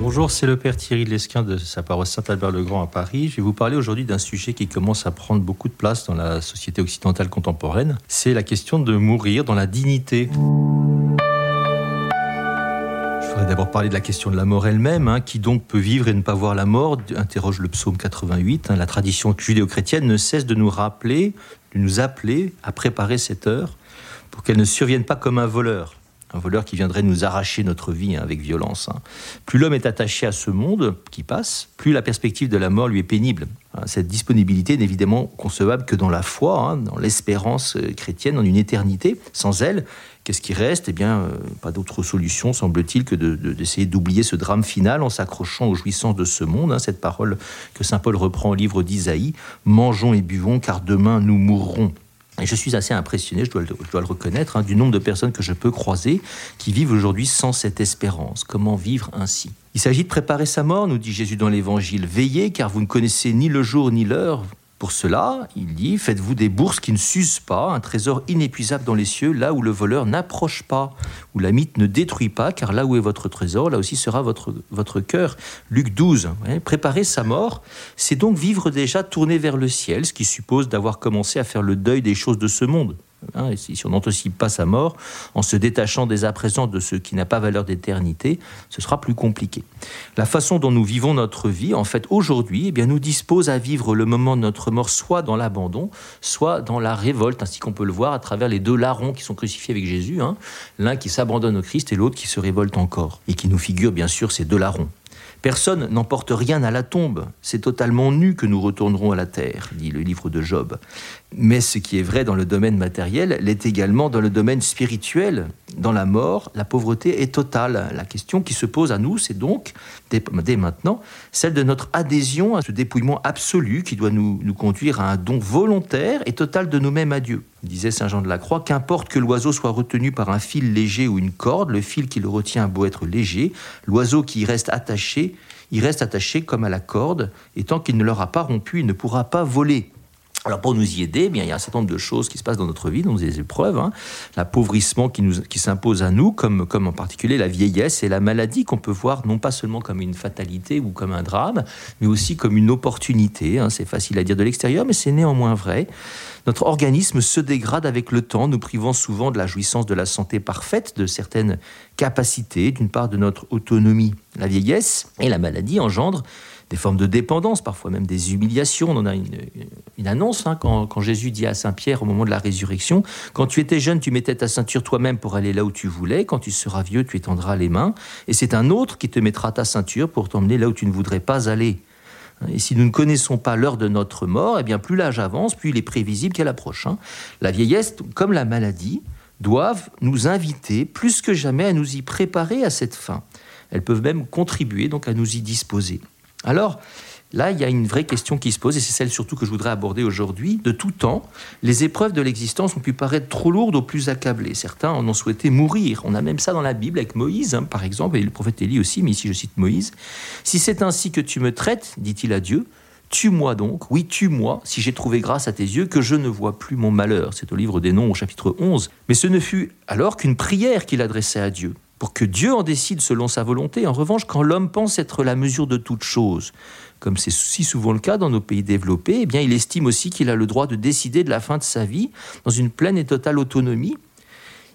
Bonjour, c'est le Père Thierry Lesquin de sa paroisse Saint-Albert-le-Grand à Paris. Je vais vous parler aujourd'hui d'un sujet qui commence à prendre beaucoup de place dans la société occidentale contemporaine. C'est la question de mourir dans la dignité. Je voudrais d'abord parler de la question de la mort elle-même. Hein. Qui donc peut vivre et ne pas voir la mort? Interroge le psaume 88. Hein. La tradition judéo-chrétienne ne cesse de nous rappeler, de nous appeler à préparer cette heure pour qu'elle ne survienne pas comme un voleur un voleur qui viendrait nous arracher notre vie hein, avec violence. Hein. Plus l'homme est attaché à ce monde qui passe, plus la perspective de la mort lui est pénible. Hein. Cette disponibilité n'est évidemment concevable que dans la foi, dans l'espérance euh, chrétienne, dans une éternité. Sans elle, qu'est-ce qui reste? Eh bien, euh, pas d'autre solution, semble-t-il, que d'essayer d'oublier ce drame final en s'accrochant aux jouissances de ce monde. cette parole que Saint Paul reprend au livre d'Isaïe, Mangeons et buvons, car demain nous mourrons. Et je suis assez impressionné, je dois le, reconnaître, hein, du nombre de personnes que je peux croiser qui vivent aujourd'hui sans cette espérance. Comment vivre ainsi? Il s'agit de préparer sa mort, nous dit Jésus dans l'Évangile. Veillez, car vous ne connaissez ni le jour ni l'heure. Pour cela, il dit, faites-vous des bourses qui ne s'usent pas, un trésor inépuisable dans les cieux, là où le voleur n'approche pas, où la mythe ne détruit pas, car là où est votre trésor, là aussi sera votre, votre cœur. Luc 12, préparer sa mort, c'est donc vivre déjà tourné vers le ciel, ce qui suppose d'avoir commencé à faire le deuil des choses de ce monde. Hein, si on n'anticipe pas sa mort, en se détachant dès à présent de ce qui n'a pas valeur d'éternité, ce sera plus compliqué. La façon dont nous vivons notre vie, en fait, aujourd'hui, eh bien, nous dispose à vivre le moment de notre mort soit dans l'abandon, soit dans la révolte, ainsi qu'on peut le voir à travers les deux larrons qui sont crucifiés avec Jésus, hein. l'un qui s'abandonne au Christ et l'autre qui se révolte encore, et qui nous figure bien sûr ces deux larrons. Personne n'emporte rien à la tombe. C'est totalement nu que nous retournerons à la terre, dit le livre de Job. Mais ce qui est vrai dans le domaine matériel l'est également dans le domaine spirituel. Dans la mort, la pauvreté est totale. La question qui se pose à nous, c'est donc, dès, maintenant, celle de notre adhésion à ce dépouillement absolu qui doit nous, nous conduire à un don volontaire et total de nous-mêmes à Dieu. Disait Saint Jean de la Croix, qu'importe que l'oiseau soit retenu par un fil léger ou une corde, le fil qui le retient a beau être léger, l'oiseau qui y reste attaché, il reste attaché comme à la corde, et tant qu'il ne l'aura pas rompu, il ne pourra pas voler. Alors pour nous y aider, eh bien, il y a un certain nombre de choses qui se passent dans notre vie, dans des épreuves, hein. l'appauvrissement qui, qui s'impose à nous, comme, comme en particulier la vieillesse et la maladie qu'on peut voir non pas seulement comme une fatalité ou comme un drame, mais aussi comme une opportunité. Hein. C'est facile à dire de l'extérieur, mais c'est néanmoins vrai. Notre organisme se dégrade avec le temps, nous privant souvent de la jouissance de la santé parfaite, de certaines capacités, d'une part de notre autonomie. La vieillesse et la maladie engendrent des formes de dépendance, parfois même des humiliations. On en a une, annonce hein, quand, Jésus dit à Saint Pierre au moment de la résurrection, quand tu étais jeune, tu mettais ta ceinture toi-même pour aller là où tu voulais, quand tu seras vieux, tu étendras les mains, et c'est un autre qui te mettra ta ceinture pour t'emmener là où tu ne voudrais pas aller. Et si nous ne connaissons pas l'heure de notre mort, eh bien plus l'âge avance, plus il est prévisible qu'elle approche. Hein. La vieillesse, comme la maladie, doivent nous inviter plus que jamais à nous y préparer à cette fin. Elles peuvent même contribuer donc à nous y disposer. Alors, là, il y a une vraie question qui se pose, et c'est celle surtout que je voudrais aborder aujourd'hui. De tout temps, les épreuves de l'existence ont pu paraître trop lourdes aux plus accablés. Certains en ont souhaité mourir. On a même ça dans la Bible avec Moïse, hein, par exemple, et le prophète Élie aussi, mais ici je cite Moïse. Si c'est ainsi que tu me traites, dit-il à Dieu, Tue-moi donc, oui, tue-moi, si j'ai trouvé grâce à tes yeux, que je ne vois plus mon malheur. C'est au livre des Noms, au chapitre 11. Mais ce ne fut alors qu'une prière qu'il adressait à Dieu pour que Dieu en décide selon sa volonté. En revanche, quand l'homme pense être la mesure de toute chose, comme c'est si souvent le cas dans nos pays développés, eh bien, il estime aussi qu'il a le droit de décider de la fin de sa vie dans une pleine et totale autonomie.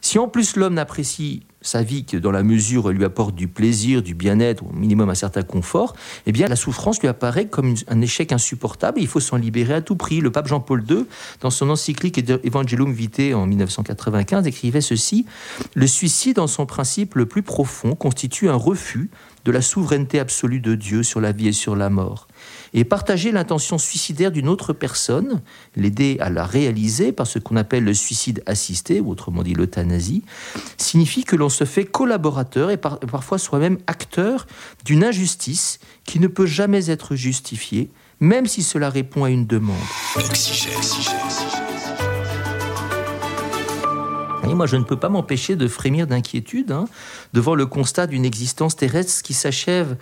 Si en plus l'homme n'apprécie sa vie que dans la mesure lui apporte du plaisir, du bien-être, au minimum un certain confort, eh bien la souffrance lui apparaît comme un échec insupportable il faut s'en libérer à tout prix. Le pape Jean-Paul II, dans son encyclique Evangelium Vitae en 1995, écrivait ceci Le suicide, en son principe le plus profond, constitue un refus de la souveraineté absolue de Dieu sur la vie et sur la mort et partager l'intention suicidaire d'une autre personne, l'aider à la réaliser par ce qu'on appelle le suicide assisté, ou autrement dit l'euthanasie, signifie que l'on se fait collaborateur et parfois soi-même acteur d'une injustice qui ne peut jamais être justifiée, même si cela répond à une demande. Et moi, je ne peux pas m'empêcher de frémir d'inquiétude hein, devant le constat d'une existence terrestre qui s'achève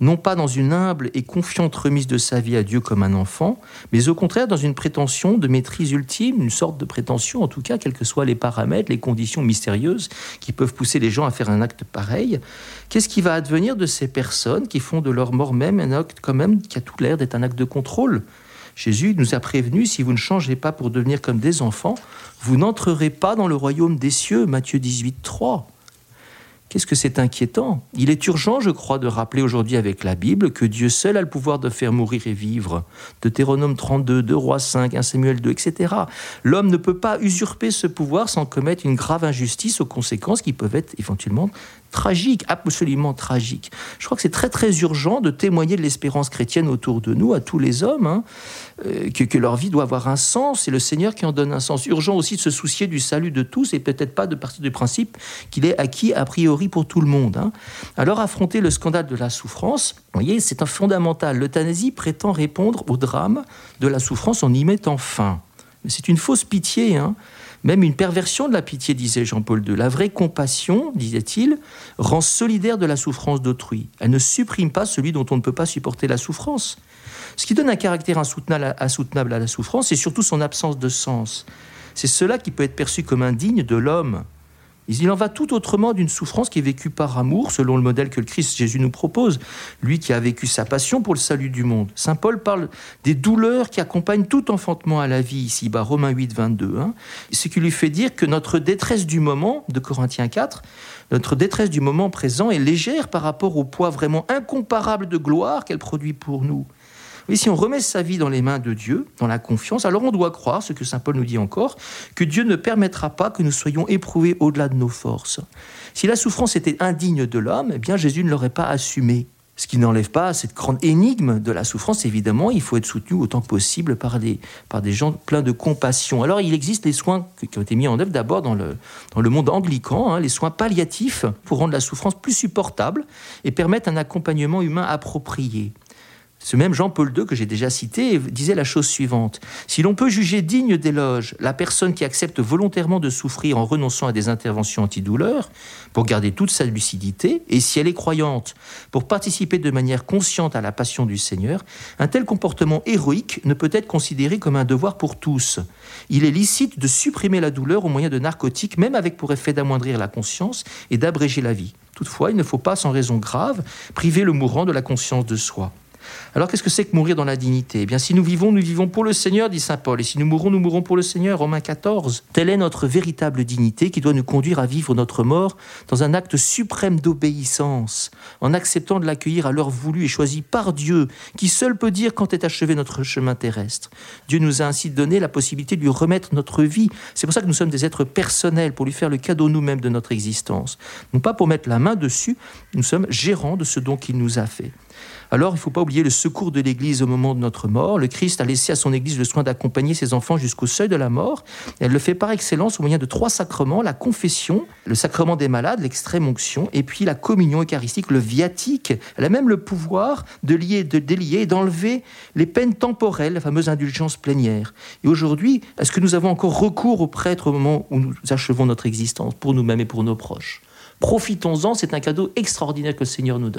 non pas dans une humble et confiante remise de sa vie à Dieu comme un enfant, mais au contraire dans une prétention de maîtrise ultime, une sorte de prétention en tout cas, quels que soient les paramètres, les conditions mystérieuses qui peuvent pousser les gens à faire un acte pareil. Qu'est-ce qui va advenir de ces personnes qui font de leur mort même un acte quand même qui a tout l'air d'être un acte de contrôle? Jésus nous a prévenu, si vous ne changez pas pour devenir comme des enfants, vous n'entrerez pas dans le royaume des cieux, Matthieu 18, 3. Qu'est-ce que c'est inquiétant? Il est urgent, je crois, de rappeler aujourd'hui avec la Bible que Dieu seul a le pouvoir de faire mourir et vivre. Deutéronome 32, 2 Rois 5, 1 Samuel 2, etc. L'homme ne peut pas usurper ce pouvoir sans commettre une grave injustice aux conséquences qui peuvent être éventuellement tragiques, absolument tragiques. Je crois que c'est très très urgent de témoigner de l'espérance chrétienne autour de nous, à tous les hommes, hein, euh, que, leur vie doit avoir un sens, c'est le Seigneur qui en donne un sens. Urgent aussi de se soucier du salut de tous et peut-être pas de partir du principe qu'il est acquis a priori pour tout le monde. Hein. Alors affronter le scandale de la souffrance, vous voyez, c'est un fondamental. L'euthanasie prétend répondre au drame de la souffrance en y mettant fin. C'est une fausse pitié. Hein même une perversion de la pitié, disait Jean-Paul II. La vraie compassion, disait-il, rend solidaire de la souffrance d'autrui. Elle ne supprime pas celui dont on ne peut pas supporter la souffrance. Ce qui donne un caractère insoutenable à la souffrance, c'est surtout son absence de sens. C'est cela qui peut être perçu comme indigne de l'homme. Il en va tout autrement d'une souffrance qui est vécue par amour, selon le modèle que le Christ Jésus nous propose, lui qui a vécu sa passion pour le salut du monde. Saint Paul parle des douleurs qui accompagnent tout enfantement à la vie, ici, bas, Romains 8, 22. Hein. ce qui lui fait dire que notre détresse du moment, de Corinthiens 4, notre détresse du moment présent est légère par rapport au poids vraiment incomparable de gloire qu'elle produit pour nous. Mais si on remet sa vie dans les mains de Dieu, dans la confiance, alors on doit croire, ce que Saint Paul nous dit encore, que Dieu ne permettra pas que nous soyons éprouvés au-delà de nos forces. Si la souffrance était indigne de l'homme, eh bien Jésus ne l'aurait pas assumée. Ce qui n'enlève pas cette grande énigme de la souffrance, évidemment, il faut être soutenu autant que possible par des, par des gens pleins de compassion. Alors il existe les soins qui ont été mis en œuvre d'abord dans le, dans le monde anglican, hein, les soins palliatifs pour rendre la souffrance plus supportable et permettre un accompagnement humain approprié. Ce même Jean-Paul II que j'ai déjà cité disait la chose suivante. Si l'on peut juger digne d'éloge la personne qui accepte volontairement de souffrir en renonçant à des interventions antidouleurs pour garder toute sa lucidité, et si elle est croyante pour participer de manière consciente à la passion du Seigneur, un tel comportement héroïque ne peut être considéré comme un devoir pour tous. Il est licite de supprimer la douleur au moyen de narcotiques, même avec pour effet d'amoindrir la conscience et d'abréger la vie. Toutefois, il ne faut pas, sans raison grave, priver le mourant de la conscience de soi. Alors qu'est-ce que c'est que mourir dans la dignité? Eh bien, si nous vivons, nous vivons pour le Seigneur, dit Saint Paul, et si nous mourons, nous mourons pour le Seigneur, Romains 14. Telle est notre véritable dignité qui doit nous conduire à vivre notre mort dans un acte suprême d'obéissance, en acceptant de l'accueillir à l'heure voulue et choisie par Dieu, qui seul peut dire quand est achevé notre chemin terrestre. Dieu nous a ainsi donné la possibilité de lui remettre notre vie. C'est pour ça que nous sommes des êtres personnels, pour lui faire le cadeau nous-mêmes de notre existence. Non pas pour mettre la main dessus, nous sommes gérants de ce don qu'il nous a fait. Alors, il ne faut pas oublier le secours de l'Église au moment de notre mort. Le Christ a laissé à son Église le soin d'accompagner ses enfants jusqu'au seuil de la mort. elle le fait par excellence au moyen de trois sacrements la confession, le sacrement des malades, l'extrême onction, et puis la communion eucharistique, le viatique. Elle a même le pouvoir de lier, de délier et d'enlever les peines temporelles, la fameuse indulgence plénière. Et aujourd'hui, est-ce que nous avons encore recours aux prêtres au moment où nous achevons notre existence, pour nous-mêmes et pour nos proches? Profitons-en, c'est un cadeau extraordinaire que le Seigneur nous donne.